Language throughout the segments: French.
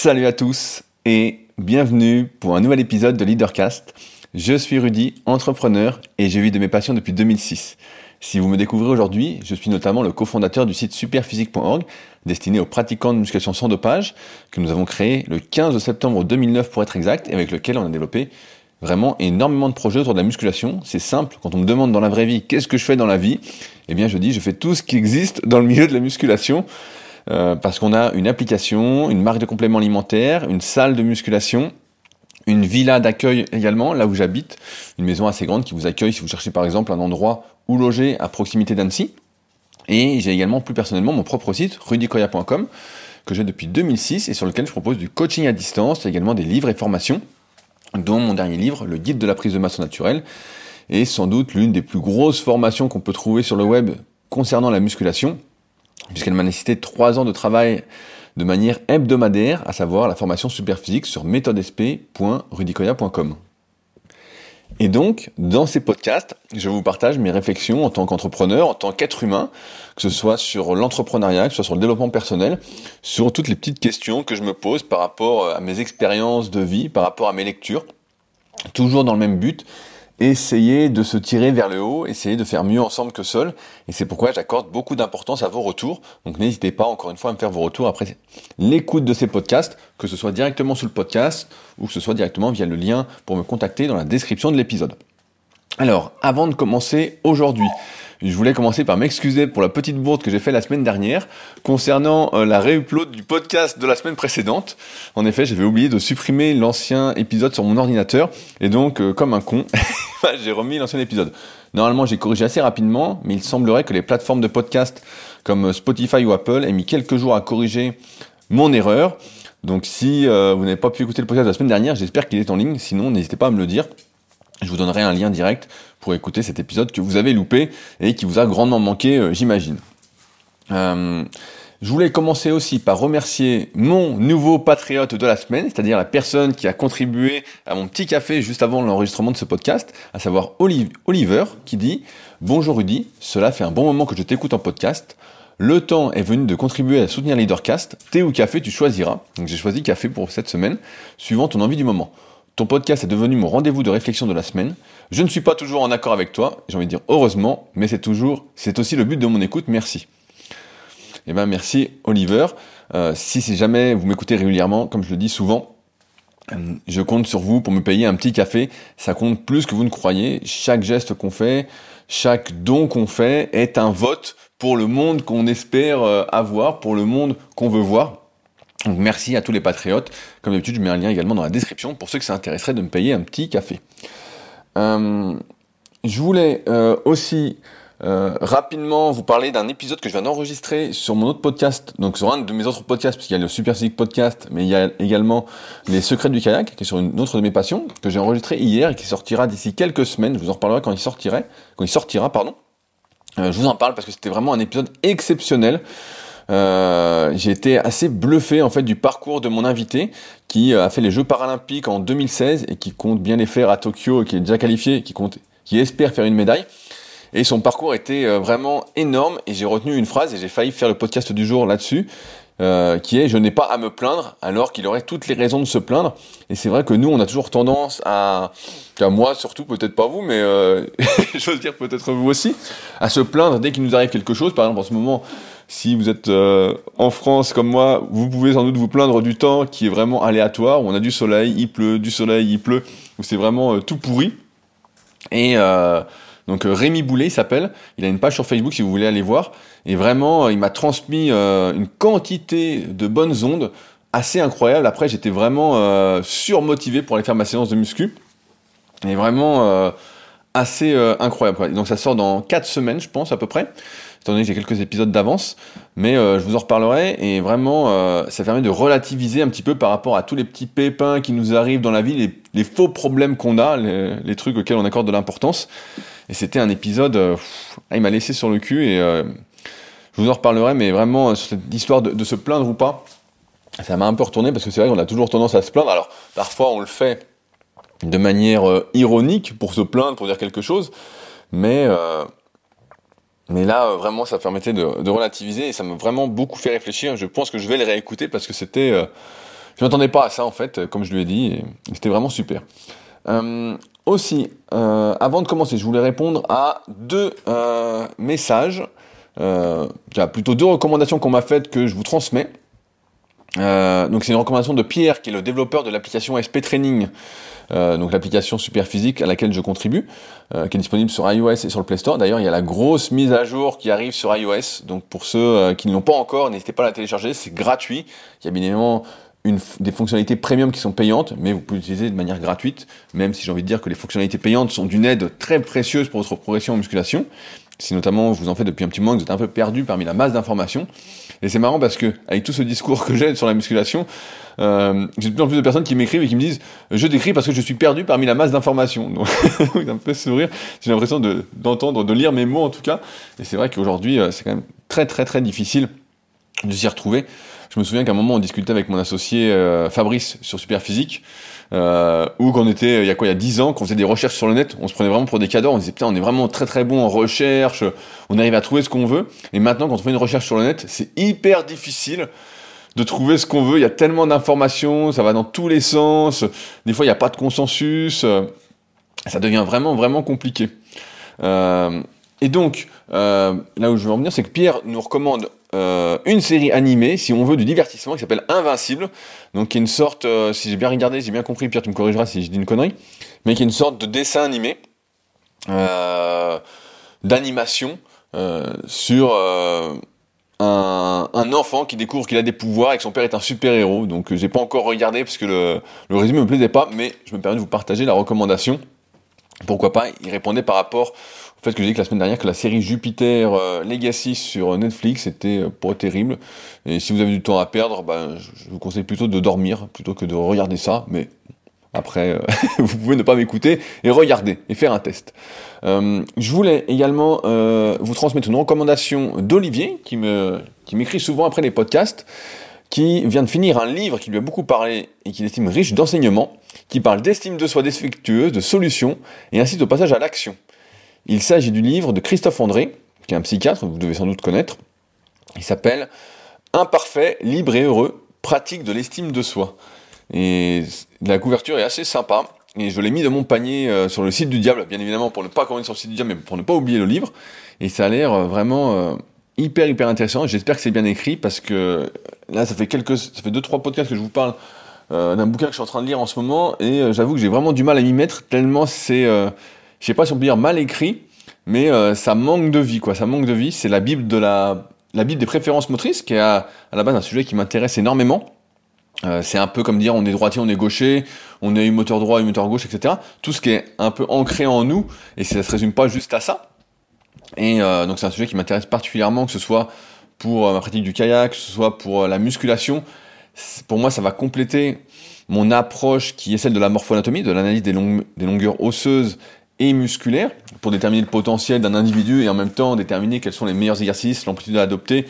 Salut à tous et bienvenue pour un nouvel épisode de Leadercast. Je suis Rudy, entrepreneur et je vis de mes passions depuis 2006. Si vous me découvrez aujourd'hui, je suis notamment le cofondateur du site superphysique.org destiné aux pratiquants de musculation sans dopage que nous avons créé le 15 septembre 2009 pour être exact et avec lequel on a développé vraiment énormément de projets autour de la musculation. C'est simple, quand on me demande dans la vraie vie qu'est-ce que je fais dans la vie, eh bien je dis je fais tout ce qui existe dans le milieu de la musculation. Euh, parce qu'on a une application, une marque de compléments alimentaires, une salle de musculation, une villa d'accueil également, là où j'habite, une maison assez grande qui vous accueille si vous cherchez par exemple un endroit où loger à proximité d'Annecy. Et j'ai également plus personnellement mon propre site, rudykoya.com, que j'ai depuis 2006 et sur lequel je propose du coaching à distance, également des livres et formations, dont mon dernier livre, Le guide de la prise de masse naturelle, est sans doute l'une des plus grosses formations qu'on peut trouver sur le web concernant la musculation, puisqu'elle m'a nécessité trois ans de travail de manière hebdomadaire, à savoir la formation superphysique sur méthodesp.rudicoya.com. Et donc, dans ces podcasts, je vous partage mes réflexions en tant qu'entrepreneur, en tant qu'être humain, que ce soit sur l'entrepreneuriat, que ce soit sur le développement personnel, sur toutes les petites questions que je me pose par rapport à mes expériences de vie, par rapport à mes lectures, toujours dans le même but, essayer de se tirer vers le haut, essayer de faire mieux ensemble que seul. Et c'est pourquoi j'accorde beaucoup d'importance à vos retours. Donc n'hésitez pas encore une fois à me faire vos retours après l'écoute de ces podcasts, que ce soit directement sous le podcast ou que ce soit directement via le lien pour me contacter dans la description de l'épisode. Alors, avant de commencer aujourd'hui, je voulais commencer par m'excuser pour la petite bourde que j'ai fait la semaine dernière concernant euh, la réupload du podcast de la semaine précédente. En effet, j'avais oublié de supprimer l'ancien épisode sur mon ordinateur et donc, euh, comme un con, j'ai remis l'ancien épisode. Normalement, j'ai corrigé assez rapidement, mais il semblerait que les plateformes de podcast comme Spotify ou Apple aient mis quelques jours à corriger mon erreur. Donc si euh, vous n'avez pas pu écouter le podcast de la semaine dernière, j'espère qu'il est en ligne. Sinon, n'hésitez pas à me le dire. Je vous donnerai un lien direct pour écouter cet épisode que vous avez loupé et qui vous a grandement manqué, euh, j'imagine. Euh, je voulais commencer aussi par remercier mon nouveau patriote de la semaine, c'est-à-dire la personne qui a contribué à mon petit café juste avant l'enregistrement de ce podcast, à savoir Oliver, qui dit Bonjour Rudy, cela fait un bon moment que je t'écoute en podcast. Le temps est venu de contribuer à soutenir Leadercast. Thé ou café, tu choisiras. Donc j'ai choisi café pour cette semaine, suivant ton envie du moment. Ton podcast est devenu mon rendez-vous de réflexion de la semaine. Je ne suis pas toujours en accord avec toi, j'ai envie de dire heureusement, mais c'est toujours, c'est aussi le but de mon écoute, merci. Eh ben merci Oliver. Euh, si c'est jamais vous m'écoutez régulièrement, comme je le dis souvent, euh, je compte sur vous pour me payer un petit café. Ça compte plus que vous ne croyez. Chaque geste qu'on fait, chaque don qu'on fait est un vote pour le monde qu'on espère euh, avoir, pour le monde qu'on veut voir. Donc merci à tous les patriotes. Comme d'habitude, je mets un lien également dans la description pour ceux que ça intéresserait de me payer un petit café. Euh, je voulais euh, aussi euh, rapidement vous parler d'un épisode que je viens d'enregistrer sur mon autre podcast, donc sur un de mes autres podcasts, puisqu'il y a le Super Physique Podcast, mais il y a également Les Secrets du Kayak, qui est sur une autre de mes passions, que j'ai enregistré hier et qui sortira d'ici quelques semaines. Je vous en reparlerai quand il quand il sortira, pardon. je vous en parle parce que c'était vraiment un épisode exceptionnel. Euh, j'ai été assez bluffé en fait du parcours de mon invité qui euh, a fait les Jeux paralympiques en 2016 et qui compte bien les faire à Tokyo, qui est déjà qualifié, qui compte, qui espère faire une médaille. Et son parcours était euh, vraiment énorme et j'ai retenu une phrase et j'ai failli faire le podcast du jour là-dessus. Euh, qui est je n'ai pas à me plaindre alors qu'il aurait toutes les raisons de se plaindre et c'est vrai que nous on a toujours tendance à, à moi surtout peut-être pas vous mais euh, j'ose dire peut-être vous aussi à se plaindre dès qu'il nous arrive quelque chose par exemple en ce moment si vous êtes euh, en France comme moi, vous pouvez sans doute vous plaindre du temps qui est vraiment aléatoire, où on a du soleil, il pleut, du soleil, il pleut, où c'est vraiment euh, tout pourri. Et euh, donc Rémi Boulet, il s'appelle, il a une page sur Facebook si vous voulez aller voir, et vraiment, il m'a transmis une quantité de bonnes ondes assez incroyable. Après, j'étais vraiment surmotivé pour aller faire ma séance de muscu, et vraiment assez incroyable. Donc ça sort dans 4 semaines, je pense, à peu près étant donné que j'ai quelques épisodes d'avance, mais euh, je vous en reparlerai, et vraiment, euh, ça permet de relativiser un petit peu par rapport à tous les petits pépins qui nous arrivent dans la vie, les, faux problèmes qu'on a, les, trucs auxquels on accorde de l'importance. Et c'était un épisode, euh, ah, il m'a laissé sur le cul, et je vous en reparlerai, mais vraiment, sur cette histoire de se plaindre ou pas, ça m'a un peu retourné, parce que c'est vrai qu'on a toujours tendance à se plaindre, alors parfois on le fait de manière ironique, pour se plaindre, pour dire quelque chose, mais mais là, euh, vraiment, ça permettait de, relativiser et ça m'a vraiment beaucoup fait réfléchir. Je pense que je vais le réécouter parce que c'était euh, Je m'attendais pas à ça en fait, comme je lui ai dit, c'était vraiment super. Euh, aussi, euh, avant de commencer, je voulais répondre à deux euh, messages, euh, plutôt deux recommandations qu'on m'a faites que je vous transmets. Euh, donc c'est une recommandation de Pierre, qui est le développeur de l'application SP Training, euh, donc l'application super physique à laquelle je contribue, euh, qui est disponible sur iOS et sur le Play Store. D'ailleurs, il y a la grosse mise à jour qui arrive sur iOS. Donc pour ceux euh, qui ne l'ont pas encore, n'hésitez pas à la télécharger, c'est gratuit. Il y a bien évidemment une, des fonctionnalités premium qui sont payantes, mais vous pouvez l'utiliser de manière gratuite, même si j'ai envie de dire que les fonctionnalités payantes sont d'une aide très précieuse pour votre progression en musculation. Si notamment vous en faites depuis un petit moment, que vous êtes un peu perdu parmi la masse d'informations. Et c'est marrant parce que avec tout ce discours que j'ai sur la musculation, euh, j'ai de plus en plus de personnes qui m'écrivent et qui me disent je décris parce que je suis perdu parmi la masse d'informations. Donc ça me fait sourire. J'ai l'impression de, d'entendre, de lire mes mots en tout cas. Et c'est vrai qu'aujourd'hui euh, c'est quand même très très très difficile de s'y retrouver. Je me souviens qu'à un moment on discutait avec mon associé euh, Fabrice sur Superphysique. Euh, ou qu'on était, il y a quoi, il y a 10 ans, qu'on faisait des recherches sur le net, on se prenait vraiment pour des cadors, on disait putain, on est vraiment très très bon en recherche, on arrive à trouver ce qu'on veut. Et maintenant, quand on fait une recherche sur le net, c'est hyper difficile de trouver ce qu'on veut. Il y a tellement d'informations, ça va dans tous les sens. Des fois, il n'y a pas de consensus. Ça devient vraiment vraiment compliqué. Euh, et donc, euh, là où je veux en venir, c'est que Pierre nous recommande euh, une série animée, si on veut, du divertissement, qui s'appelle Invincible, donc qui est une sorte, euh, si j'ai bien regardé, j'ai bien compris, Pierre, tu me corrigeras si je dis une connerie, mais qui est une sorte de dessin animé euh, d'animation euh, sur euh, un, un, enfant qui découvre qu'il a des pouvoirs et que son père est un super-héros. Donc j'ai pas encore regardé parce que le, le résumé me plaisait pas, mais je me permets de vous partager la recommandation. Pourquoi pas? Il répondait par rapport au fait que j'ai dit que la semaine dernière que la série Jupiter euh, Legacy sur Netflix était euh, pas terrible. Et si vous avez du temps à perdre, bah, je vous conseille plutôt de dormir plutôt que de regarder ça. Mais après, euh, vous pouvez ne pas m'écouter et regarder et faire un test. Euh, je voulais également euh, vous transmettre une recommandation d'Olivier qui m'écrit souvent après les podcasts, qui vient de finir un livre qui lui a beaucoup parlé et qu'il estime riche d'enseignements, qui parle d'estime de soi défectueuse, de solutions et incite au passage à l'action. Il s'agit du livre de Christophe André, qui est un psychiatre, vous devez sans doute connaître. Il s'appelle Imparfait, libre et heureux, pratique de l'estime de soi. Et la couverture est assez sympa. Et je l'ai mis de mon panier euh, sur le site du diable, bien évidemment, pour ne pas commander sur le site du diable, mais pour ne pas oublier le livre. Et ça a l'air euh, vraiment euh, hyper, hyper intéressant. J'espère que c'est bien écrit parce que là, ça fait quelques, ça fait deux, trois podcasts que je vous parle d'un bouquin que je suis en train de lire en ce moment. Et j'avoue que j'ai vraiment du mal à m'y mettre tellement c'est, je sais pas si on peut dire mal écrit, mais ça manque de vie, quoi. Ça manque de vie. C'est la Bible de la, la Bible des préférences motrices, qui est à, à la base un sujet qui m'intéresse énormément. Euh, c'est un peu comme dire on est droitier, on est gaucher, on est moteur droit, moteur gauche, etc. Tout ce qui est un peu ancré en nous, et ça se résume pas juste à ça. Et euh, donc c'est un sujet qui m'intéresse particulièrement, que ce soit pour ma pratique du kayak, que ce soit pour la musculation. Pour moi, ça va compléter mon approche qui est celle de la morphoanatomie, de l'analyse des, des longueurs osseuses et musculaire pour déterminer le potentiel d'un individu et en même temps déterminer quels sont les meilleurs exercices, l'amplitude à adopter,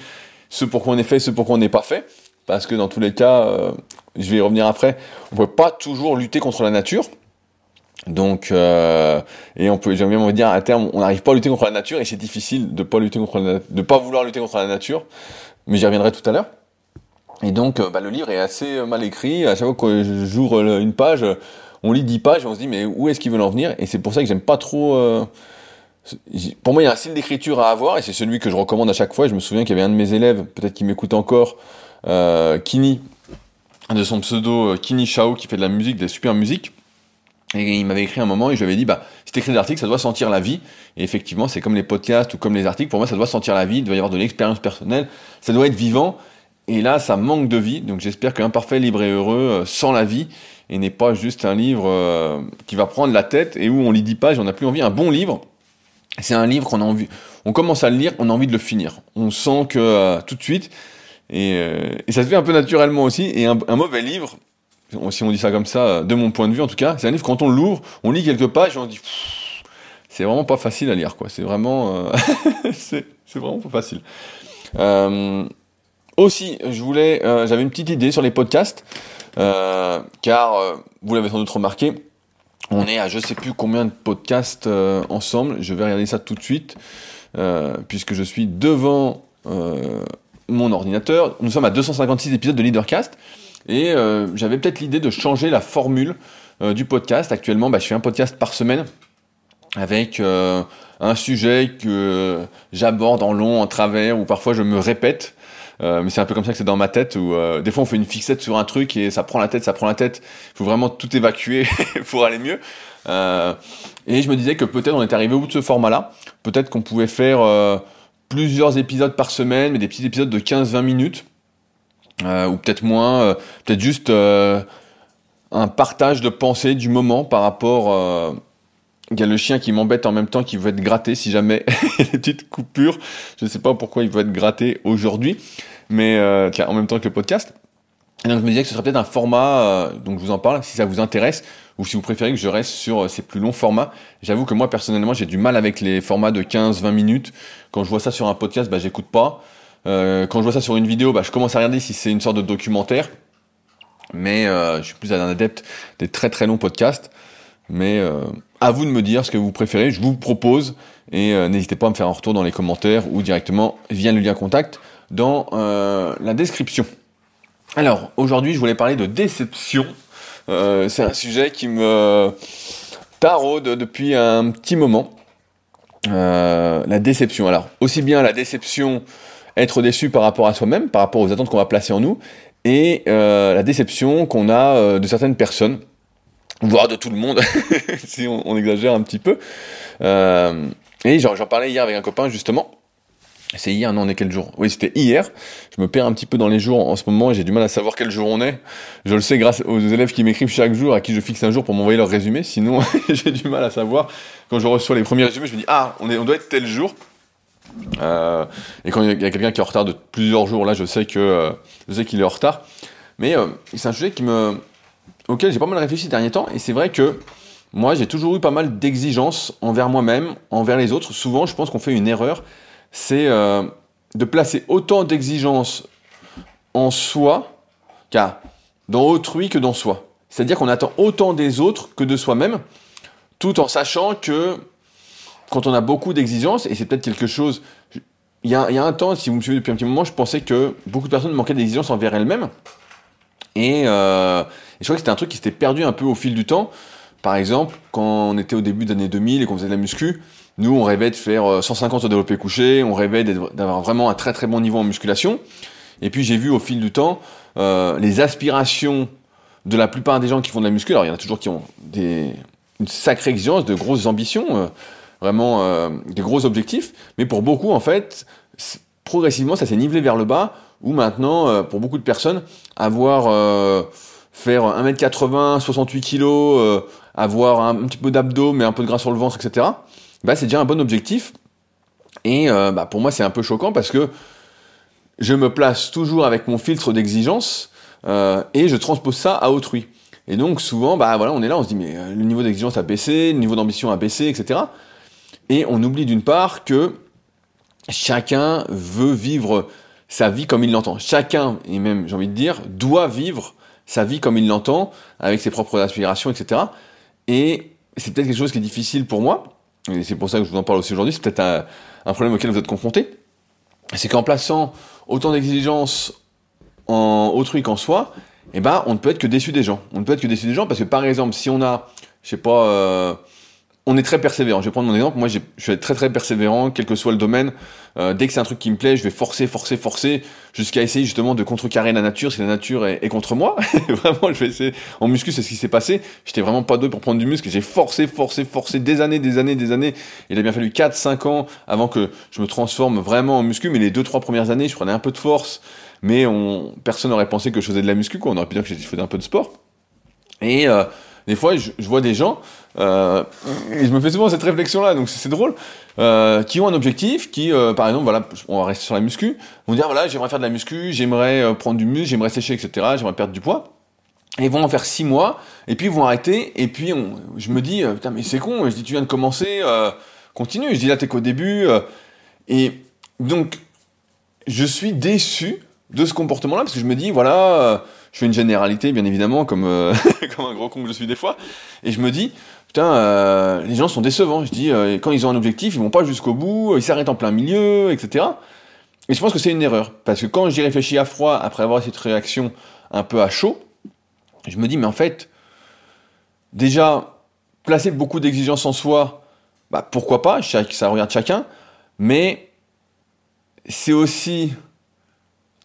ce pourquoi on est fait, ce pourquoi on n'est pas fait. Parce que dans tous les cas, euh, je vais y revenir après, on peut pas toujours lutter contre la nature. Donc, euh, et on peut, j'aime bien dire, à terme, on n'arrive pas à lutter contre la nature et c'est difficile de pas lutter contre la, de pas vouloir lutter contre la nature. Mais j'y reviendrai tout à l'heure. Et donc, euh, bah, le livre est assez mal écrit. À chaque fois que j'ouvre une page, on lit 10 pages et on se dit mais où est-ce qu'ils veulent en venir? Et c'est pour ça que j'aime pas trop. Pour moi, il y a un style d'écriture à avoir et c'est celui que je recommande à chaque fois. Et je me souviens qu'il y avait un de mes élèves, peut-être qui m'écoute encore, Kini, de son pseudo euh, Kini Shao, qui fait de la musique, de la super musique. Et il m'avait écrit un moment et je lui avais dit, bah, si t'écris des articles, ça doit sentir la vie. Et effectivement, c'est comme les podcasts ou comme les articles. Pour moi, ça doit sentir la vie. Il doit y avoir de l'expérience personnelle. Ça doit être vivant. Et là, ça manque de vie. Donc, j'espère que Imparfait, Libre et Heureux, euh, sans la vie, et n'est pas juste un livre euh, qui va prendre la tête et où on lit 10 pages, on n'a plus envie. Un bon livre, c'est un livre qu'on a envie, on commence à le lire, on a envie de le finir. On sent que euh, tout de suite, et, euh, et, ça se fait un peu naturellement aussi. Et un, mauvais livre, si on dit ça comme ça, de mon point de vue en tout cas, c'est un livre quand on l'ouvre, on lit quelques pages et on dit, c'est vraiment pas facile à lire, quoi. C'est vraiment, c'est vraiment pas facile. aussi, je voulais, j'avais une petite idée sur les podcasts. Euh, car euh, vous l'avez sans doute remarqué, on est à je sais plus combien de podcasts euh, ensemble. Je vais regarder ça tout de suite, puisque je suis devant mon ordinateur. Nous sommes à 256 épisodes de Leadercast. Et j'avais peut-être l'idée de changer la formule du podcast. Actuellement, bah, je fais un podcast par semaine avec un sujet que j'aborde en long, en travers, ou parfois je me répète. Euh, mais c'est un peu comme ça que c'est dans ma tête où euh, des fois on fait une fixette sur un truc et ça prend la tête, ça prend la tête. Il faut vraiment tout évacuer pour aller mieux. Euh, et je me disais que peut-être on est arrivé au bout de ce format-là. Peut-être qu'on pouvait faire euh, plusieurs épisodes par semaine, mais des petits épisodes de 15-20 minutes. ou peut-être moins, peut-être juste un partage de pensée du moment par rapport il y a le chien qui m'embête en même temps, qui veut être gratté si jamais il y a des petites coupures. Je ne sais pas pourquoi il veut être gratté aujourd'hui, mais euh, en même temps que le podcast. Et donc je me disais que ce serait peut-être un format, euh, donc je vous en parle, si ça vous intéresse, ou si vous préférez que je reste sur euh, ces plus longs formats. J'avoue que moi personnellement j'ai du mal avec les formats de 15-20 minutes. Quand je vois ça sur un podcast, bah j'écoute pas. Euh, quand je vois ça sur une vidéo, bah je commence à regarder si c'est une sorte de documentaire. Mais euh, je suis plus un adepte des très très longs podcasts. Mais euh, à vous de me dire ce que vous préférez. Je vous propose et n'hésitez pas à me faire un retour dans les commentaires ou directement via le lien contact dans la description. Alors aujourd'hui, je voulais parler de déception. C'est un sujet qui me taraude depuis un petit moment. la déception. Alors aussi bien la déception, être déçu par rapport à soi-même, par rapport aux attentes qu'on va placer en nous, et la déception qu'on a de certaines personnes voire de tout le monde, si on, exagère un petit peu. Euh, et j'en parlais hier avec un copain justement. C'est hier, non, on est quel jour? Oui, c'était hier. Je me perds un petit peu dans les jours en ce moment et j'ai du mal à savoir quel jour on est. Je le sais grâce aux élèves qui m'écrivent chaque jour, à qui je fixe un jour pour m'envoyer leur résumé. Sinon, j'ai du mal à savoir. Quand je reçois les premiers résumés, je me dis ah, on, est, on doit être tel jour. Euh, et quand il y a, quelqu'un qui est en retard de plusieurs jours, là, je sais que euh, je qu'il est en retard. Mais euh, c'est un sujet qui me auquel j'ai pas mal réfléchi ces derniers temps, et c'est vrai que moi j'ai toujours eu pas mal d'exigences envers moi-même, envers les autres. Souvent, je pense qu'on fait une erreur, c'est euh, de placer autant d'exigences en soi, car dans autrui que dans soi. C'est-à-dire qu'on attend autant des autres que de soi-même, tout en sachant que quand on a beaucoup d'exigences, et c'est peut-être quelque chose, il y, a, un temps, si vous me suivez depuis un petit moment, je pensais que beaucoup de personnes manquaient d'exigences envers elles-mêmes. Et, euh, et je crois que c'était un truc qui s'était perdu un peu au fil du temps. Par exemple, quand on était au début des années 2000 et qu'on faisait de la muscu, nous, on rêvait de faire 150 euh, au développé couché, on rêvait d'avoir vraiment un très très bon niveau en musculation. Et puis j'ai vu au fil du temps euh, les aspirations de la plupart des gens qui font de la muscu. Alors il y en a toujours qui ont des, une sacrée exigence, de grosses ambitions, euh, vraiment euh, des gros objectifs. Mais pour beaucoup, en fait, progressivement, ça s'est nivelé vers le bas. Où maintenant, euh, pour beaucoup de personnes, avoir faire 1m80, 68 kg, euh, avoir un, petit peu d'abdos mais un peu de gras sur le ventre, etc. Bah, c'est déjà un bon objectif. Et euh, bah, pour moi, c'est un peu choquant parce que je me place toujours avec mon filtre d'exigence euh, et je transpose ça à autrui. Et donc souvent, bah voilà, on est là, on se dit mais le niveau d'exigence a baissé, le niveau d'ambition a baissé, etc. Et on oublie d'une part que chacun veut vivre sa vie comme il l'entend. Chacun, et même j'ai envie de dire, doit vivre sa vie comme il l'entend, avec ses propres aspirations, etc. Et c'est peut-être quelque chose qui est difficile pour moi, et c'est pour ça que je vous en parle aussi aujourd'hui, c'est peut-être un, problème auquel vous êtes confronté, c'est qu'en plaçant autant d'exigences en autrui qu'en soi, eh ben, on ne peut être que déçu des gens. On ne peut être que déçu des gens parce que, par exemple, si on a, je sais pas, euh, on est très persévérant. Je vais prendre mon exemple. Moi, je suis très très persévérant, quel que soit le domaine. Euh, dès que c'est un truc qui me plaît, je vais forcer, forcer, forcer, jusqu'à essayer justement de contrecarrer la nature si la nature est, contre moi. vraiment, je vais essayer. En muscu, c'est ce qui s'est passé. J'étais vraiment pas doué pour prendre du muscle. J'ai forcé, forcé, forcé des années, des années, des années. Il a bien fallu 4, 5 ans avant que je me transforme vraiment en muscu. Mais les deux, trois premières années, je prenais un peu de force. Mais on, personne n'aurait pensé que je faisais de la muscu. On aurait pu dire que je faisais un peu de sport. Et euh, des fois, je, vois des gens, euh, et je me fais souvent cette réflexion-là, donc c'est drôle, euh, qui ont un objectif, qui, euh, par exemple, voilà, on va rester sur la muscu, vont dire, voilà, j'aimerais faire de la muscu, j'aimerais prendre du muscle, j'aimerais sécher, etc., j'aimerais perdre du poids. Et ils vont en faire six mois, et puis ils vont arrêter, et puis je me dis, putain, mais c'est con, je dis, tu viens de commencer, continue, je dis, là, t'es qu'au début, et donc, je suis déçu de ce comportement-là, parce que je me dis, voilà, je fais une généralité, bien évidemment, comme, euh, comme un gros con que je suis des fois, et je me dis, putain, euh, les gens sont décevants. Je dis, euh, quand ils ont un objectif, ils vont pas jusqu'au bout, ils s'arrêtent en plein milieu, etc. Et je pense que c'est une erreur, parce que quand j'y réfléchis à froid, après avoir cette réaction un peu à chaud, je me dis, mais en fait, déjà, placer beaucoup d'exigences en soi, bah, pourquoi pas, ça regarde chacun, mais c'est aussi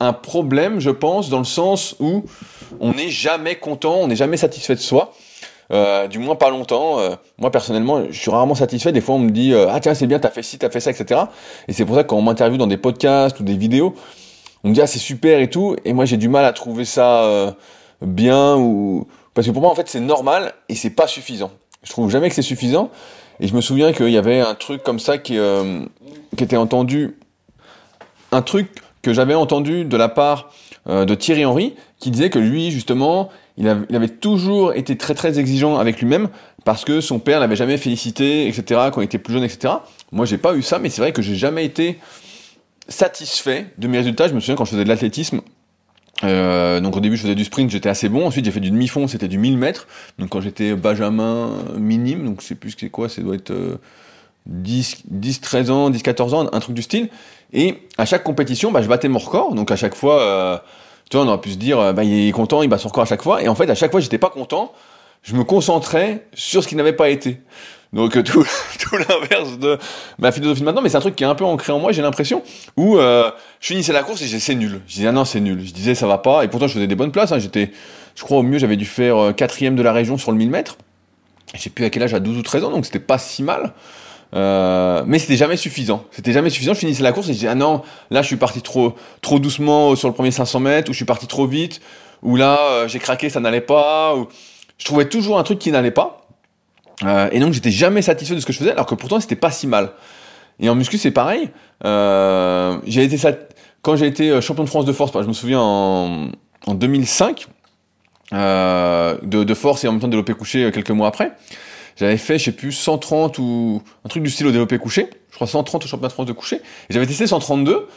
un problème, je pense, dans le sens où on n'est jamais content, on n'est jamais satisfait de soi. Euh, du moins pas longtemps. Euh, moi personnellement, je suis rarement satisfait. Des fois, on me dit euh, ah tiens c'est bien, t'as fait ci, t'as fait ça, etc. Et c'est pour ça que quand on m'interviewe dans des podcasts ou des vidéos, on me dit ah c'est super et tout. Et moi j'ai du mal à trouver ça bien ou parce que pour moi en fait c'est normal et c'est pas suffisant. Je trouve jamais que c'est suffisant. Et je me souviens qu'il y avait un truc comme ça qui, qui était entendu, un truc que j'avais entendu de la part de Thierry Henry qui disait que lui justement il, avait toujours été très très exigeant avec lui-même parce que son père l'avait jamais félicité, etc. quand il était plus jeune, etc. Moi, j'ai pas eu ça, mais c'est vrai que j'ai jamais été satisfait de mes résultats. Je me souviens quand je faisais de l'athlétisme. Euh, donc au début je faisais du sprint, j'étais assez bon. Ensuite j'ai fait du demi-fond, c'était du 1000 mètres. Donc quand j'étais benjamin minime, donc c'est plus c'est quoi, ça doit être 10, 10, 13 ans, 10, 14 ans, un truc du style. Et à chaque compétition, bah, je battais mon record. Donc à chaque fois, euh, tu vois, on aurait pu se dire, euh, bah, il est content, il bat son record à chaque fois. Et en fait, à chaque fois, j'étais pas content. Je me concentrais sur ce qui n'avait pas été. Donc euh, tout, tout l'inverse de ma philosophie maintenant, mais c'est un truc qui est un peu ancré en moi, j'ai l'impression, où je finissais la course et disais c'est nul. Je disais ah non c'est nul. Je disais ça va pas, et pourtant je faisais des bonnes places. Hein. J'étais, je crois au mieux j'avais dû faire quatrième de la région sur le 1000 mètres. Je sais plus à quel âge, à 12 ou 13 ans, donc c'était pas si mal. Euh, mais c'était jamais suffisant. C'était jamais suffisant. Je finissais la course et je disais ah non, là je suis parti trop trop doucement sur le premier 500 mètres, ou je suis parti trop vite, ou là euh, j'ai craqué, ça n'allait pas. Ou... Je trouvais toujours un truc qui n'allait pas. Euh, et donc j'étais jamais satisfait de ce que je faisais, alors que pourtant c'était pas si mal. Et en muscu c'est pareil. Euh, j'ai été quand j'ai été champion de France de force, je me souviens en, en 2005 de, de force et en même temps de développé couché quelques mois après. J'avais fait, je sais plus, 130 ou un truc du style au développé couché. Je crois 130 au championnat de France de couché. Et j'avais testé 132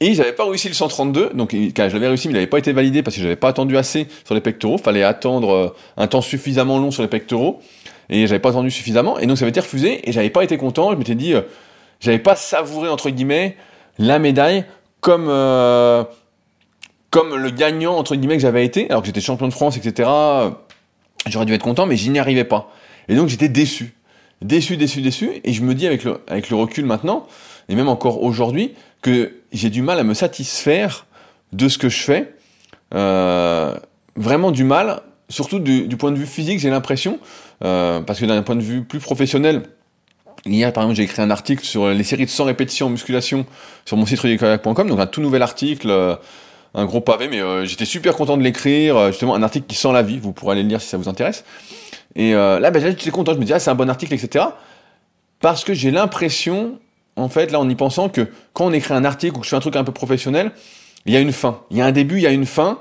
et j'avais pas réussi le 132. Donc, je l'avais réussi, mais il n'avait pas été validé parce que j'avais pas attendu assez sur les pectoraux. Fallait attendre euh, un temps suffisamment long sur les pectoraux. Et j'avais pas attendu suffisamment. Et donc, ça avait été refusé et j'avais pas été content. Je m'étais dit, euh, j'avais pas savouré, entre guillemets, la médaille comme, euh, comme le gagnant, entre guillemets, que j'avais été. Alors que j'étais champion de France, etc. J'aurais dû être content, mais j'y n'y arrivais pas. Et donc j'étais déçu. Déçu, déçu, déçu. Et je me dis avec le, recul maintenant, et même encore aujourd'hui, que j'ai du mal à me satisfaire de ce que je fais. Euh, vraiment du mal, surtout du, point de vue physique, j'ai l'impression, euh, parce que d'un point de vue plus professionnel, Hier, par exemple, j'ai écrit un article sur les séries de 100 répétitions en musculation sur mon site rudicardiac.com, donc un tout nouvel article, euh, un gros pavé, mais euh, j'étais super content de l'écrire, euh, justement un article qui sent la vie, vous pourrez aller le lire si ça vous intéresse. Et euh, là, ben, j'étais content, je me disais, ah, c'est un bon article, etc. Parce que j'ai l'impression, en fait, là, en y pensant, que quand on écrit un article ou que je fais un truc un peu professionnel, il y a une fin. Il y a un début, il y a une fin,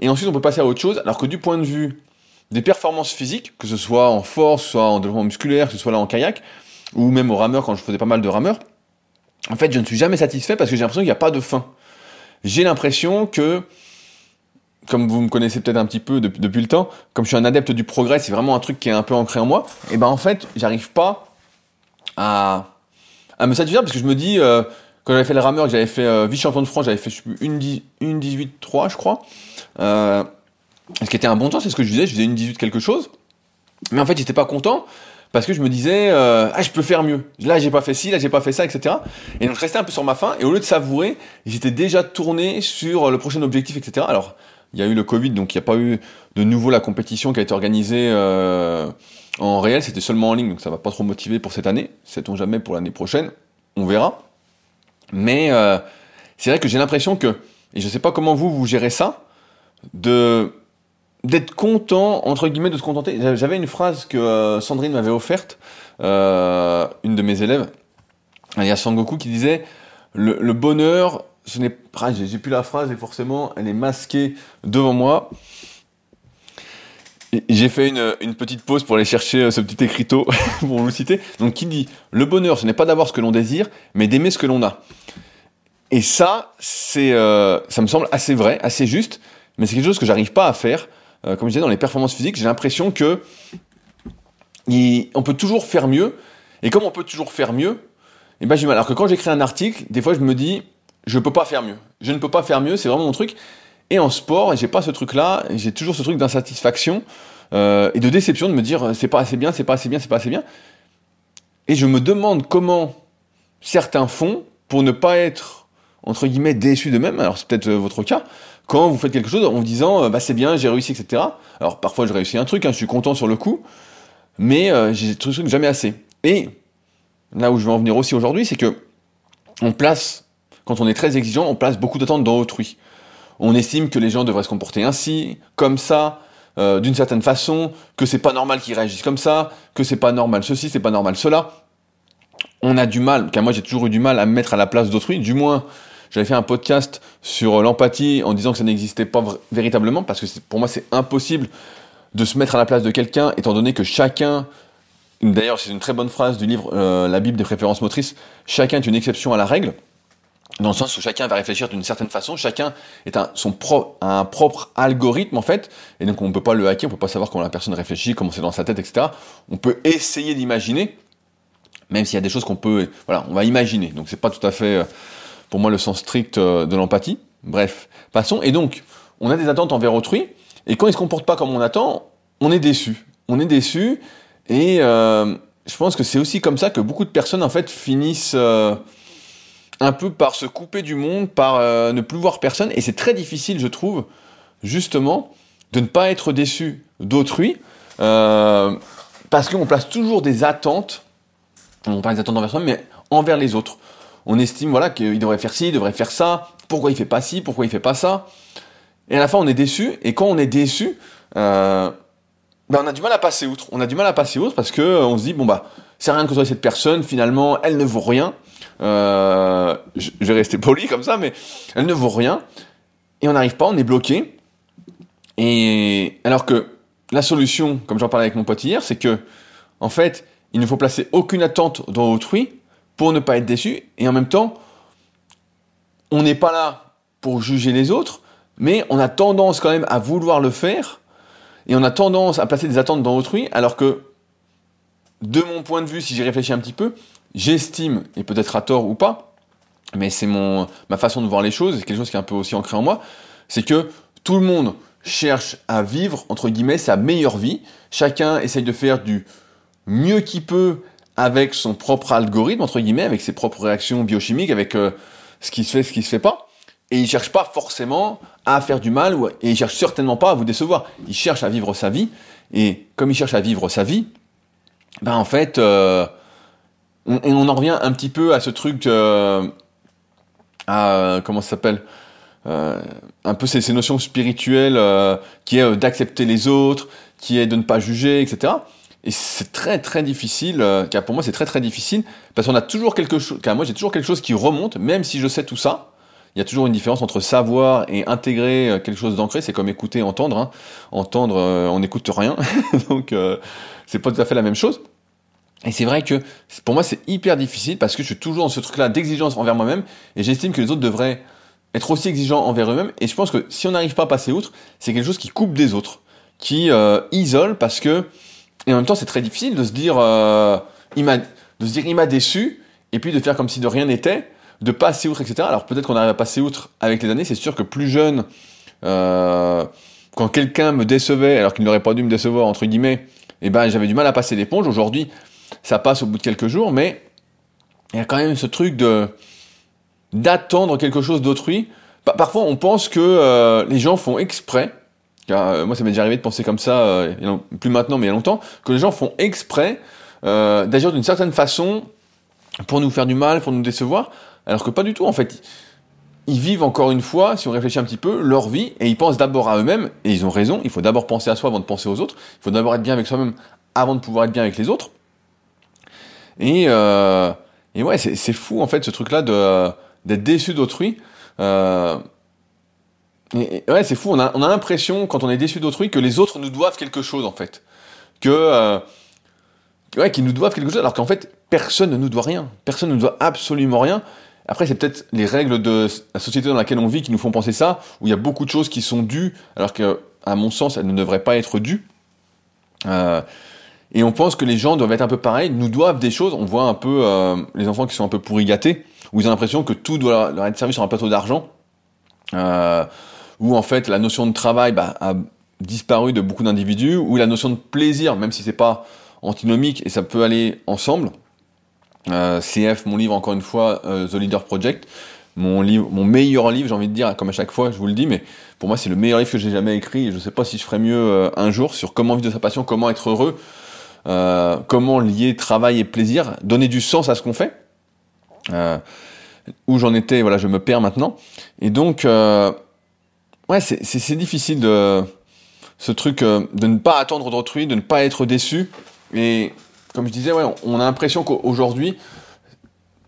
et ensuite on peut passer à autre chose. Alors que du point de vue des performances physiques, que ce soit en force, soit en développement musculaire, que ce soit là en kayak, ou même au rameur quand je faisais pas mal de rameurs, en fait, je ne suis jamais satisfait parce que j'ai l'impression qu'il n'y a pas de fin. J'ai l'impression que comme vous me connaissez peut-être un petit peu depuis, le temps, comme je suis un adepte du progrès, c'est vraiment un truc qui est un peu ancré en moi, et ben en fait, j'arrive pas à, à me satisfaire parce que je me dis, euh, quand j'avais fait le rameur, que j'avais fait euh, vice-champion de France, j'avais fait plus, une, 18-3, je crois, euh, ce qui était un bon temps, c'est ce que je disais, je faisais une 18 quelque chose, mais en fait, j'étais pas content parce que je me disais, euh, ah, je peux faire mieux. Là, j'ai pas fait ci, là, j'ai pas fait ça, etc. Et donc, je restais un peu sur ma faim, et au lieu de savourer, j'étais déjà tourné sur le prochain objectif, etc. Alors, il y a eu le Covid, donc il n'y a pas eu de nouveau la compétition qui a été organisée euh, en réel, c'était seulement en ligne, donc ça va pas trop motiver pour cette année. Sait-on jamais pour l'année prochaine? On verra. Mais euh, c'est vrai que j'ai l'impression que, et je sais pas comment vous vous gérez ça, de d'être content entre guillemets de se contenter. J'avais une phrase que euh, Sandrine m'avait offerte, euh, une de mes élèves, il y a Sangoku qui disait le, bonheur ce n'est pas, j'ai plus la phrase et forcément elle est masquée devant moi. J'ai fait une, une, petite pause pour aller chercher euh, ce petit écriteau pour vous citer. Donc qui dit le bonheur, ce n'est pas d'avoir ce que l'on désire, mais d'aimer ce que l'on a. Et ça, c'est, ça me semble assez vrai, assez juste, mais c'est quelque chose que j'arrive pas à faire. Euh, comme je disais dans les performances physiques, j'ai l'impression que on peut toujours faire mieux. Et comme on peut toujours faire mieux, et eh ben j'ai mal. Alors que quand j'écris un article, des fois je me dis je peux pas faire mieux. Je ne peux pas faire mieux, c'est vraiment mon truc. Et en sport, j'ai pas ce truc-là, j'ai toujours ce truc d'insatisfaction euh, et de déception de me dire c'est pas assez bien, c'est pas assez bien, c'est pas assez bien. Et je me demande comment certains font pour ne pas être entre guillemets déçus d'eux-mêmes. Alors c'est peut-être euh, votre cas quand vous faites quelque chose en vous disant euh, bah c'est bien, j'ai réussi, etc. Alors parfois je réussis un truc, hein, je suis content sur le coup, mais euh, j'ai ce truc jamais assez. Et là où je veux en venir aussi aujourd'hui, c'est que on place, quand on est très exigeant, on place beaucoup d'attentes dans autrui. On estime que les gens devraient se comporter ainsi, comme ça, euh, d'une certaine façon, que c'est pas normal qu'ils réagissent comme ça, que c'est pas normal ceci, c'est pas normal cela. On a du mal, car moi j'ai toujours eu du mal à me mettre à la place d'autrui, du moins j'avais fait un podcast sur l'empathie en disant que ça n'existait pas véritablement, parce que pour moi c'est impossible de se mettre à la place de quelqu'un, étant donné que chacun, d'ailleurs c'est une très bonne phrase du livre euh, La Bible des préférences motrices, chacun est une exception à la règle, dans le sens où chacun va réfléchir d'une certaine façon, chacun est un, son un propre algorithme en fait, et donc on ne peut pas le hacker, on ne peut pas savoir comment la personne réfléchit, comment c'est dans sa tête, etc. On peut essayer d'imaginer, même s'il y a des choses qu'on peut, voilà, on va imaginer. Donc c'est pas tout à fait euh, pour moi le sens strict euh, de l'empathie. Bref, passons. Et donc, on a des attentes envers autrui, et quand il se comporte pas comme on attend, on est déçu. On est déçu, et euh, je pense que c'est aussi comme ça que beaucoup de personnes en fait finissent euh, un peu par se couper du monde, par ne plus voir personne, et c'est très difficile, je trouve, justement, de ne pas être déçu d'autrui, parce qu'on place toujours des attentes, on parle des attentes envers soi, mais envers les autres on estime voilà qu'il devrait faire ci, il devrait faire ça, pourquoi il fait pas ci, pourquoi il fait pas ça? Et à la fin on est déçu, et quand on est déçu, euh, ben on a du mal à passer outre. On a du mal à passer outre parce que euh, on se dit bon bah c'est rien de côtoyer cette personne, finalement elle ne vaut rien. Euh, je, vais rester poli comme ça, mais elle ne vaut rien. Et on n'arrive pas, on est bloqué. Et alors que la solution, comme j'en parlais avec mon pote hier, c'est que en fait il ne faut placer aucune attente dans autrui pour ne pas être déçu, et en même temps, on n'est pas là pour juger les autres, mais on a tendance quand même à vouloir le faire, et on a tendance à placer des attentes dans autrui, alors que, de mon point de vue, si j'y réfléchis un petit peu, j'estime, et peut-être à tort ou pas, mais c'est ma façon de voir les choses, c'est quelque chose qui est un peu aussi ancré en moi, c'est que tout le monde cherche à vivre, entre guillemets, sa meilleure vie, chacun essaye de faire du mieux qu'il peut avec son propre algorithme, entre guillemets, avec ses propres réactions biochimiques, avec euh, ce qui se fait, ce qui se fait pas. Et il cherche pas forcément à faire du mal, et il cherche certainement pas à vous décevoir. Il cherche à vivre sa vie, et comme il cherche à vivre sa vie, ben en fait, euh, on, en revient un petit peu à ce truc, euh, à, comment ça s'appelle euh, un peu ces notions spirituelles qui est d'accepter les autres, qui est de ne pas juger, etc. Et c'est très très difficile, euh, car pour moi c'est très très difficile, parce qu'on a toujours quelque chose, car moi j'ai toujours quelque chose qui remonte, même si je sais tout ça, il y a toujours une différence entre savoir et intégrer euh, quelque chose d'ancré, c'est comme écouter, entendre, hein. entendre, euh, on n'écoute rien, donc c'est pas tout à fait la même chose. Et c'est vrai que pour moi c'est hyper difficile parce que je suis toujours dans ce truc-là d'exigence envers moi-même et j'estime que les autres devraient être aussi exigeants envers eux-mêmes. Et je pense que si on n'arrive pas à passer outre, c'est quelque chose qui coupe des autres, qui isole parce que et en même temps, c'est très difficile de se dire, euh, il m'a, de se dire, il m'a déçu, et puis de faire comme si de rien n'était, de passer outre, etc. Alors peut-être qu'on arrive à passer outre avec les années. C'est sûr que plus jeune, euh, quand quelqu'un me décevait, alors qu'il n'aurait pas dû me décevoir entre guillemets, eh ben j'avais du mal à passer l'éponge. Aujourd'hui, ça passe au bout de quelques jours, mais il y a quand même ce truc de d'attendre quelque chose d'autrui. Parfois, on pense que euh, les gens font exprès euh, moi, ça m'est déjà arrivé de penser comme ça, euh, plus maintenant, mais il y a longtemps, que les gens font exprès euh, d'agir d'une certaine façon pour nous faire du mal, pour nous décevoir, alors que pas du tout, en fait. Ils vivent encore une fois, si on réfléchit un petit peu, leur vie, et ils pensent d'abord à eux-mêmes, et ils ont raison, il faut d'abord penser à soi avant de penser aux autres, il faut d'abord être bien avec soi-même avant de pouvoir être bien avec les autres. Et, euh, et ouais, c'est fou, en fait, ce truc-là d'être déçu d'autrui. Euh, ouais, c'est fou. On a, on a l'impression, quand on est déçu d'autrui, que les autres nous doivent quelque chose, en fait. Que, euh, ouais, qu'ils nous doivent quelque chose, alors qu'en fait, personne ne nous doit rien. Personne ne nous doit absolument rien. Après, c'est peut-être les règles de la société dans laquelle on vit qui nous font penser ça, où il y a beaucoup de choses qui sont dues, alors que, à mon sens, elles ne devraient pas être dues. Euh, et on pense que les gens doivent être un peu pareils, nous doivent des choses. On voit un peu euh, les enfants qui sont un peu pourri gâtés, où ils ont l'impression que tout doit leur être servi sur un plateau d'argent. Euh, où en fait la notion de travail bah, a disparu de beaucoup d'individus, où la notion de plaisir, même si c'est pas antinomique et ça peut aller ensemble. Euh, CF, mon livre encore une fois, euh, The Leader Project, mon livre, mon meilleur livre, j'ai envie de dire, comme à chaque fois, je vous le dis, mais pour moi c'est le meilleur livre que j'ai jamais écrit. Et je sais pas si je ferai mieux euh, un jour sur comment vivre de sa passion, comment être heureux, euh, comment lier travail et plaisir, donner du sens à ce qu'on fait. Euh, où j'en étais, voilà, je me perds maintenant. Et donc, ouais, c'est difficile de ce truc de ne pas attendre d'autrui, de ne pas être déçu. Et comme je disais, ouais, on a l'impression qu'aujourd'hui,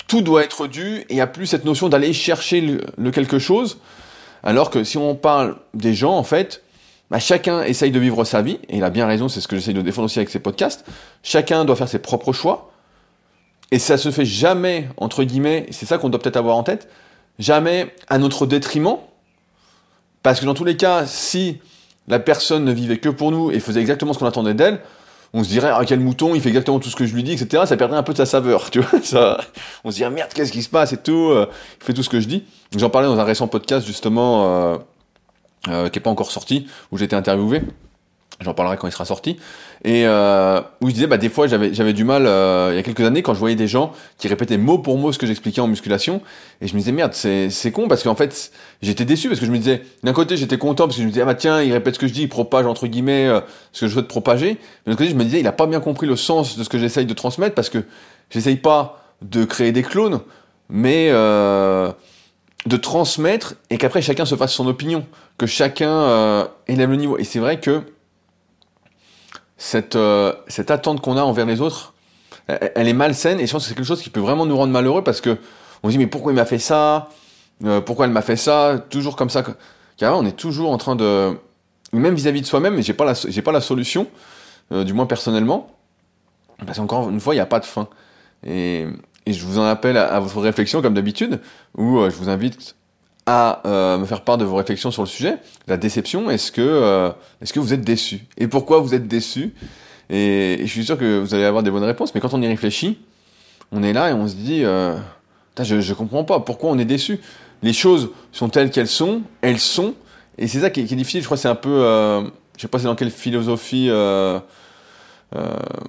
tout doit être dû et il n'y a plus cette notion d'aller chercher le, quelque chose. Alors que si on parle des gens, en fait, bah, chacun essaye de vivre sa vie, et il a bien raison, c'est ce que j'essaye de défendre aussi avec ces podcasts. Chacun doit faire ses propres choix, et ça se fait jamais, entre guillemets, c'est ça qu'on doit peut-être avoir en tête, jamais à notre détriment, parce que dans tous les cas, si la personne ne vivait que pour nous et faisait exactement ce qu'on attendait d'elle, on se dirait, ah, quel mouton, il fait exactement tout ce que je lui dis, etc. Ça perdrait un peu de sa saveur, tu vois. Ça, on se dirait, merde, qu'est-ce qui se passe et tout. Euh, il fait tout ce que je dis. J'en parlais dans un récent podcast, justement, euh, euh, qui est pas encore sorti, où j'étais interviewé. J'en parlerai quand il sera sorti. Et euh, où je disais, bah, des fois, j'avais, j'avais du mal, euh, il y a quelques années, quand je voyais des gens qui répétaient mot pour mot ce que j'expliquais en musculation. Et je me disais, merde, c'est, c'est con, parce qu'en fait, j'étais déçu, parce que je me disais, d'un côté, j'étais content, parce que je me disais, ah bah tiens, il répète ce que je dis, il propage, entre guillemets, euh, ce que je souhaite propager. Mais d'un côté, je me disais, il a pas bien compris le sens de ce que j'essaye de transmettre, parce que j'essaye pas de créer des clones, mais euh, de transmettre, et qu'après, chacun se fasse son opinion, que chacun élève le niveau. Et c'est vrai que cette, euh, cette attente qu'on a envers les autres, elle, est malsaine et je pense que c'est quelque chose qui peut vraiment nous rendre malheureux parce que on se dit mais pourquoi il m'a fait ça? Euh, Pourquoi elle m'a fait ça? Toujours comme ça. Car on est toujours en train de, même vis-à-vis de soi-même, j'ai pas la, pas la solution, euh, du moins personnellement, parce qu'encore une fois, il n'y a pas de fin. Et, et je vous en appelle à, à votre réflexion comme d'habitude, où je vous invite à euh, me faire part de vos réflexions sur le sujet. La déception, est-ce que, euh, est-ce que vous êtes déçu? Et pourquoi vous êtes déçu? Et, je suis sûr que vous allez avoir des bonnes réponses, mais quand on y réfléchit, on est là et on se dit, euh, je, je comprends pas, pourquoi on est déçu? Les choses sont telles qu'elles sont, elles sont, et c'est ça qui est, qui est, difficile, je crois que c'est un peu, euh, je sais pas c'est dans quelle philosophie, euh,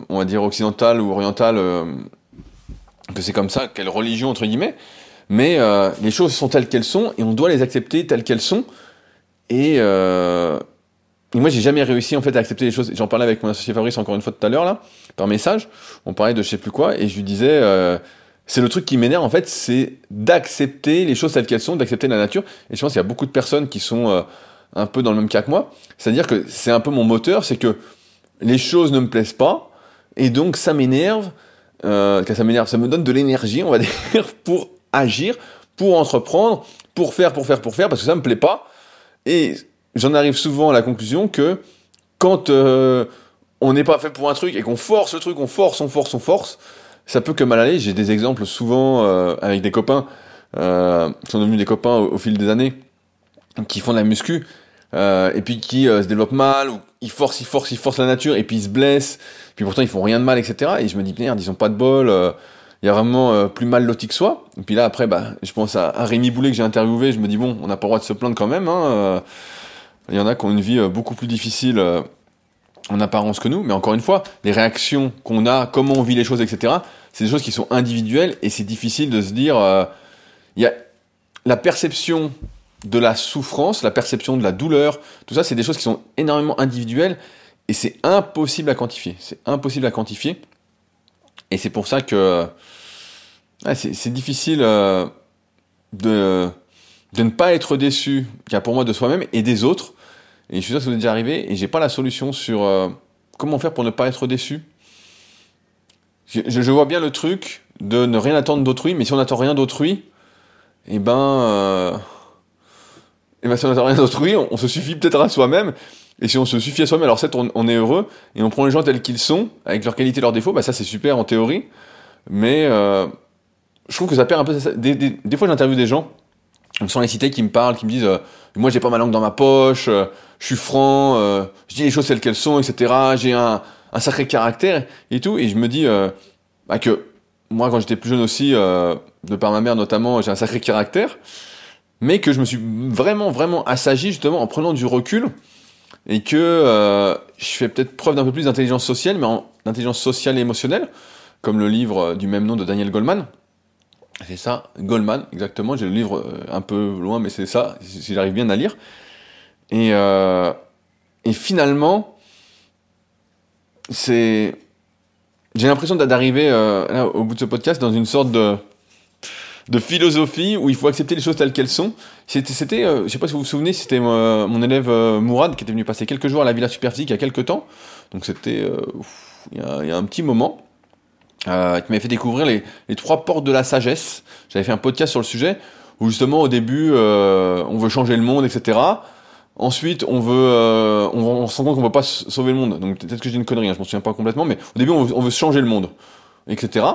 on va dire occidentale ou orientale, que c'est comme ça, quelle religion entre guillemets, mais euh, les choses sont telles qu'elles sont et on doit les accepter telles qu'elles sont. Et, euh, et moi, j'ai jamais réussi en fait à accepter les choses. J'en parlais avec mon associé Fabrice encore une fois tout à l'heure là, par message. On parlait de je sais plus quoi et je lui disais, euh, c'est le truc qui m'énerve en fait, c'est d'accepter les choses telles qu'elles sont, d'accepter la nature. Et je pense qu'il y a beaucoup de personnes qui sont euh, un peu dans le même cas que moi. C'est-à-dire que c'est un peu mon moteur, c'est que les choses ne me plaisent pas et donc ça m'énerve. Euh, ça m'énerve, ça me donne de l'énergie, on va dire, pour agir, pour entreprendre, pour faire, pour faire, pour faire, parce que ça me plaît pas. Et j'en arrive souvent à la conclusion que quand euh, on n'est pas fait pour un truc et qu'on force le truc, on force, on force, on force, ça peut que mal aller. J'ai des exemples souvent euh, avec des copains euh, qui sont devenus des copains au, fil des années, qui font de la muscu et puis qui se développent mal ou ils forcent, ils forcent, ils forcent la nature et puis ils se blessent. Puis pourtant ils font rien de mal, etc. Et je me dis merde, ils ont pas de bol il y a vraiment euh, plus mal loti que soi. Et puis là, après, bah, je pense à, Rémi Boulet que j'ai interviewé, je me dis, bon, on n'a pas le droit de se plaindre quand même. Hein, euh. il y en a qui ont une vie euh, beaucoup plus difficile en apparence que nous, mais encore une fois, les réactions qu'on a, comment on vit les choses, etc., c'est des choses qui sont individuelles et c'est difficile de se dire, il y a la perception de la souffrance, la perception de la douleur, tout ça, c'est des choses qui sont énormément individuelles et c'est impossible à quantifier. C'est impossible à quantifier. Et c'est pour ça que c'est difficile euh, de, de ne pas être déçu, car pour moi de soi-même et des autres. Et je suis sûr que ça vous est déjà arrivé, et j'ai pas la solution sur euh, comment faire pour ne pas être déçu. Je, vois bien le truc de ne rien attendre d'autrui, mais si on n'attend rien d'autrui, eh ben, euh, eh ben si on n'attend rien d'autrui, on, se suffit peut-être à soi-même, et si on se suffit à soi-même, alors certes, on, est heureux, et on prend les gens tels qu'ils sont, avec leurs qualités, leurs défauts, bah ça c'est super en théorie, mais euh, je trouve que ça perd un peu... Des, des, fois j'interviewe des gens, sans les citer, qui me parlent, qui me disent euh, Moi j'ai pas ma langue dans ma poche, euh, je suis franc, euh, je dis les choses telles qu'elles sont, etc. J'ai un, sacré caractère, et tout, et je me dis bah, que moi quand j'étais plus jeune aussi, de par ma mère notamment, j'ai un sacré caractère, mais que je me suis vraiment, vraiment assagi justement en prenant du recul et que euh, je fais peut-être preuve d'un peu plus d'intelligence sociale, mais d'intelligence sociale et émotionnelle, comme le livre du même nom de Daniel Goldman. C'est ça, Goldman, exactement. J'ai le livre euh, un peu loin, mais c'est ça, si j'arrive bien à lire. Et, euh, finalement, c'est. J'ai l'impression d'arriver euh, au bout de ce podcast dans une sorte de, de philosophie où il faut accepter les choses telles qu'elles sont. C'était, euh, je sais pas si vous vous souvenez, c'était euh, mon élève euh, Mourad qui était venu passer quelques jours à la Villa Superphysique il y a quelques temps. Donc c'était il, y a un petit moment. qui m'avait fait découvrir les, les, trois portes de la sagesse. J'avais fait un podcast sur le sujet où justement au début on veut changer le monde, etc. Ensuite, on veut, on, on, se rend compte qu'on peut pas sauver le monde. Donc peut-être que j'ai une connerie, hein, je m'en souviens pas complètement, mais au début on veut, on veut changer le monde, etc.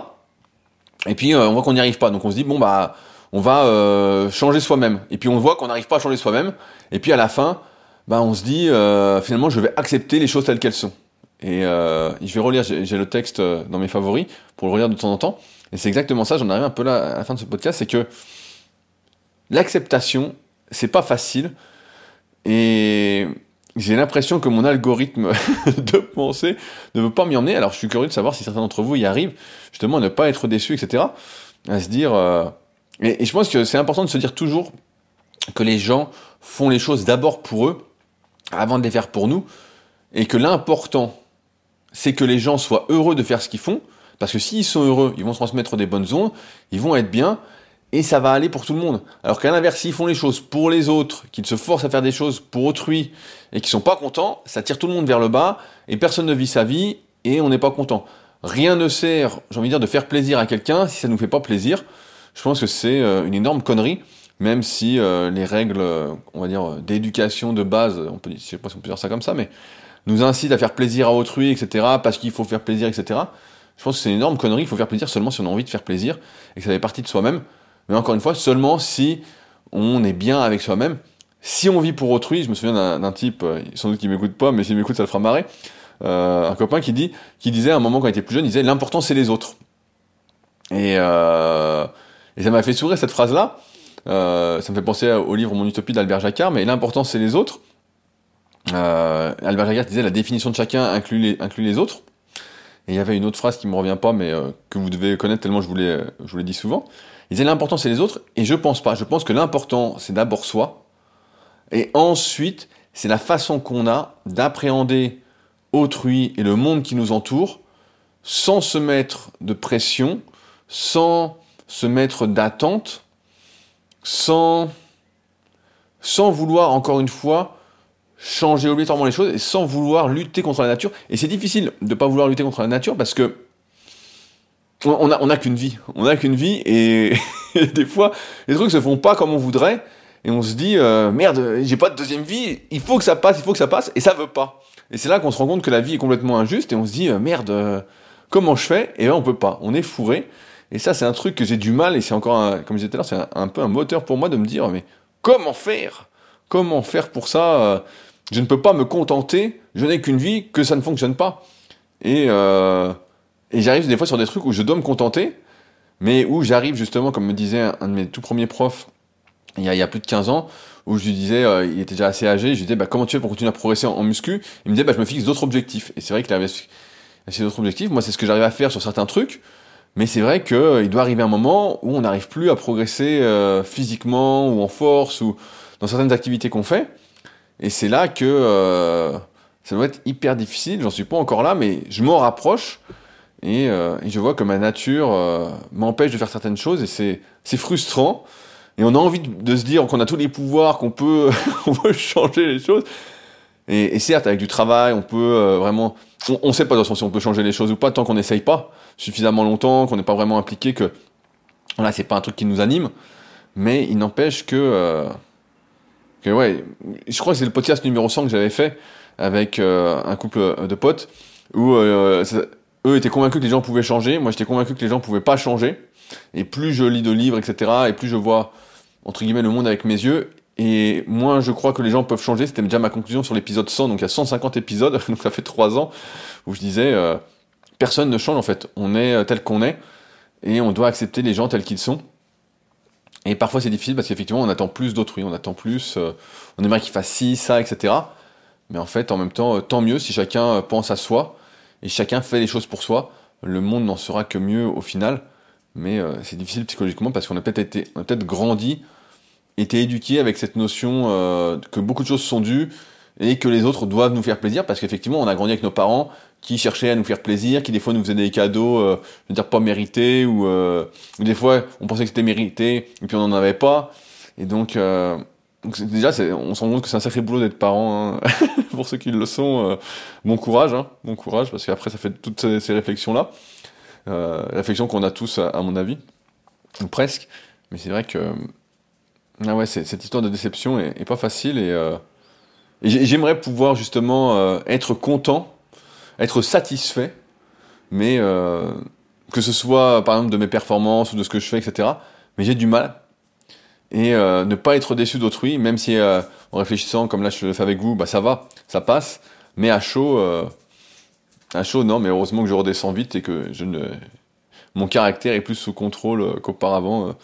Et puis euh, on voit qu'on n'y arrive pas, donc on se dit bon bah on va euh, changer soi-même. Et puis on voit qu'on n'arrive pas à changer soi-même. Et puis à la fin, bah on se dit euh, finalement je vais accepter les choses telles qu'elles sont. Et je vais relire, j'ai le texte dans mes favoris pour le relire de temps en temps. Et c'est exactement ça. J'en arrive un peu là à la fin de ce podcast, c'est que l'acceptation, c'est pas facile. Et j'ai l'impression que mon algorithme de pensée ne veut pas m'y emmener. Alors je suis curieux de savoir si certains d'entre vous y arrivent, justement à ne pas être déçus, etc. À se dire... Euh... Et, je pense que c'est important de se dire toujours que les gens font les choses d'abord pour eux, avant de les faire pour nous, et que l'important, c'est que les gens soient heureux de faire ce qu'ils font, parce que s'ils sont heureux, ils vont transmettre des bonnes ondes, ils vont être bien, et ça va aller pour tout le monde. Alors qu'à l'inverse, s'ils font les choses pour les autres, qu'ils se forcent à faire des choses pour autrui et qu'ils sont pas contents, ça tire tout le monde vers le bas et personne ne vit sa vie et on n'est pas content. Rien ne sert, j'ai envie de dire, de faire plaisir à quelqu'un si ça nous fait pas plaisir. Je pense que c'est euh, une énorme connerie, même si euh, les règles, on va dire, d'éducation de base, on peut, je sais pas si on peut dire ça comme ça, mais nous incitent à faire plaisir à autrui, etc., parce qu'il faut faire plaisir, etc. Je pense que c'est une énorme connerie, il faut faire plaisir seulement si on a envie de faire plaisir et que ça fait partie de soi-même. Mais encore une fois, seulement si on est bien avec soi-même. Si on vit pour autrui, je me souviens d'un type, euh, sans doute qu'il m'écoute pas, mais s'il m'écoute, ça le fera marrer. Euh, un copain qui dit, qui disait à un moment quand il était plus jeune, il disait l'important c'est les autres. Et, euh, ça m'a fait sourire cette phrase-là. Ça me fait penser au livre Mon Utopie d'Albert Jacquard, mais l'important c'est les autres. Albert Jacquard disait la définition de chacun inclut les autres. Et il y avait une autre phrase qui me revient pas, mais euh, que vous devez connaître tellement je vous l'ai, je vous l'ai dit souvent. Il disait l'important c'est les autres, et je pense pas. Je pense que l'important c'est d'abord soi, et ensuite c'est la façon qu'on a d'appréhender autrui et le monde qui nous entoure, sans se mettre de pression, sans se mettre d'attente, sans, sans vouloir encore une fois changer obligatoirement les choses sans vouloir lutter contre la nature. Et c'est difficile de ne pas vouloir lutter contre la nature parce que on a, on a qu'une vie. On a qu'une vie et, des fois, les trucs se font pas comme on voudrait et on se dit euh, merde, j'ai pas de deuxième vie, il faut que ça passe, il faut que ça passe et ça veut pas. Et c'est là qu'on se rend compte que la vie est complètement injuste et on se dit euh, merde, euh, comment je fais Et ben on peut pas, on est fourré. Et ça c'est un truc que j'ai du mal et c'est encore comme je disais tout à l'heure, c'est un, un, peu un moteur pour moi de me dire mais comment faire? Comment faire pour ça Je ne peux pas me contenter, je n'ai qu'une vie, que ça ne fonctionne pas. Et euh, et j'arrive des fois sur des trucs où je dois me contenter, mais où j'arrive justement, comme me disait un, de mes tout premiers profs, il y, a, plus de 15 ans, où je lui disais, euh, il était déjà assez âgé, je lui disais, bah, comment tu fais pour continuer à progresser en, muscu? Il me disait, bah, je me fixe d'autres objectifs. Et c'est vrai qu'il avait ces d'autres objectifs. Moi, c'est ce que j'arrive à faire sur certains trucs. Mais c'est vrai qu'il euh, doit arriver un moment où on n'arrive plus à progresser euh, physiquement ou en force ou dans certaines activités qu'on fait. Et c'est là que euh, ça doit être hyper difficile. J'en suis pas encore là, mais je m'en rapproche. Et, euh, je vois que ma nature euh, m'empêche de faire certaines choses et c'est frustrant. Et on a envie de, se dire qu'on a tous les pouvoirs, qu'on peut, changer les choses. Et, certes, avec du travail, on peut vraiment... On ne sait pas de toute façon si on peut changer les choses ou pas tant qu'on n'essaye pas suffisamment longtemps, qu'on n'est pas vraiment impliqué, que voilà, c'est pas un truc qui nous anime. Mais il n'empêche que... que ouais, je crois que c'est le podcast numéro 100 que j'avais fait avec euh, un couple de potes où eux étaient convaincus que les gens pouvaient changer, moi j'étais convaincu que les gens pouvaient pas changer. Et plus je lis de livres, etc., et plus je vois, entre guillemets, le monde avec mes yeux, et moins je crois que les gens peuvent changer. C'était déjà ma conclusion sur l'épisode 100, donc il y a 150 épisodes, donc ça fait 3 ans, où je disais, euh, personne ne change en fait, on est euh, tel qu'on est, et on doit accepter les gens tels qu'ils sont. Et parfois c'est difficile parce qu'effectivement on attend plus d'autrui, on attend plus, euh, on aimerait qu'il fasse ci, ça, etc. Mais en fait, en même temps, euh, tant mieux si chacun euh, pense à soi et chacun fait les choses pour soi. Le monde n'en sera que mieux au final. Mais c'est difficile psychologiquement parce qu'on a peut-être été, on a peut-être grandi, été éduqué avec cette notion que beaucoup de choses sont dues et que les autres doivent nous faire plaisir parce qu'effectivement on a grandi avec nos parents qui cherchaient à nous faire plaisir, qui des fois nous faisaient des cadeaux, euh, je veux dire pas mérités ou, euh, des fois on pensait que c'était mérité et puis on n'en avait pas et donc, euh, donc déjà on se rend compte que c'est un sacré boulot d'être parent hein. pour ceux qui le sont euh, bon courage hein, bon courage parce qu'après ça fait toutes ces, réflexions là réflexions qu'on a tous à, mon avis ou presque mais c'est vrai que ah ouais cette histoire de déception est, est pas facile et et j'aimerais pouvoir justement euh, être content, être satisfait, mais euh, que ce soit par exemple de mes performances ou de ce que je fais, etc. Mais j'ai du mal. Et euh, ne pas être déçu d'autrui, même si en réfléchissant comme là je le fais avec vous, bah ça va, ça passe. Mais à chaud, à chaud non, mais heureusement que je redescends vite et que mon caractère est plus sous contrôle qu'auparavant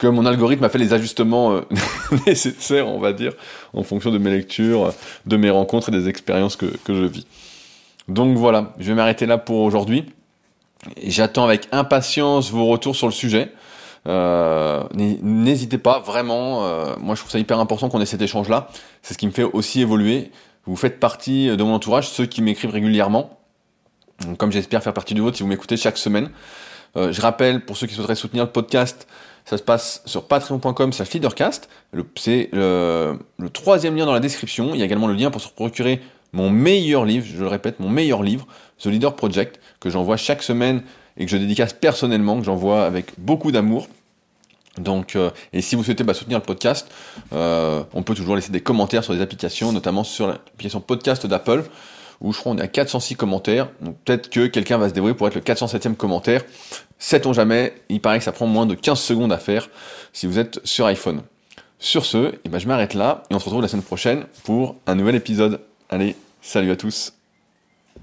que mon algorithme a fait les ajustements euh, nécessaires, on va dire, en fonction de mes lectures, de mes rencontres et des expériences que, je vis. Donc voilà, je vais m'arrêter là pour aujourd'hui. J'attends avec impatience vos retours sur le sujet. Euh, N'hésitez pas, vraiment, euh, moi je trouve ça hyper important qu'on ait cet échange-là. C'est ce qui me fait aussi évoluer. Vous faites partie de mon entourage, ceux qui m'écrivent régulièrement. Comme j'espère faire partie du vôtre si vous m'écoutez chaque semaine. Je rappelle, pour ceux qui souhaiteraient soutenir le podcast, ça se passe sur patreon.com slash leadercast. C'est le, troisième lien dans la description. Il y a également le lien pour se procurer mon meilleur livre, je le répète, mon meilleur livre, The Leader Project, que j'envoie chaque semaine et que je dédicace personnellement, que j'envoie avec beaucoup d'amour. Donc, euh, et si vous souhaitez bah, soutenir le podcast, euh, on peut toujours laisser des commentaires sur les applications, notamment sur l'application podcast d'Apple où je crois on est à 406 commentaires. Donc peut-être que quelqu'un va se débrouiller pour être le 407e commentaire. Sait-on jamais, il paraît que ça prend moins de 15 secondes à faire si vous êtes sur iPhone. Sur ce, eh ben je m'arrête là et on se retrouve la semaine prochaine pour un nouvel épisode. Allez, salut à tous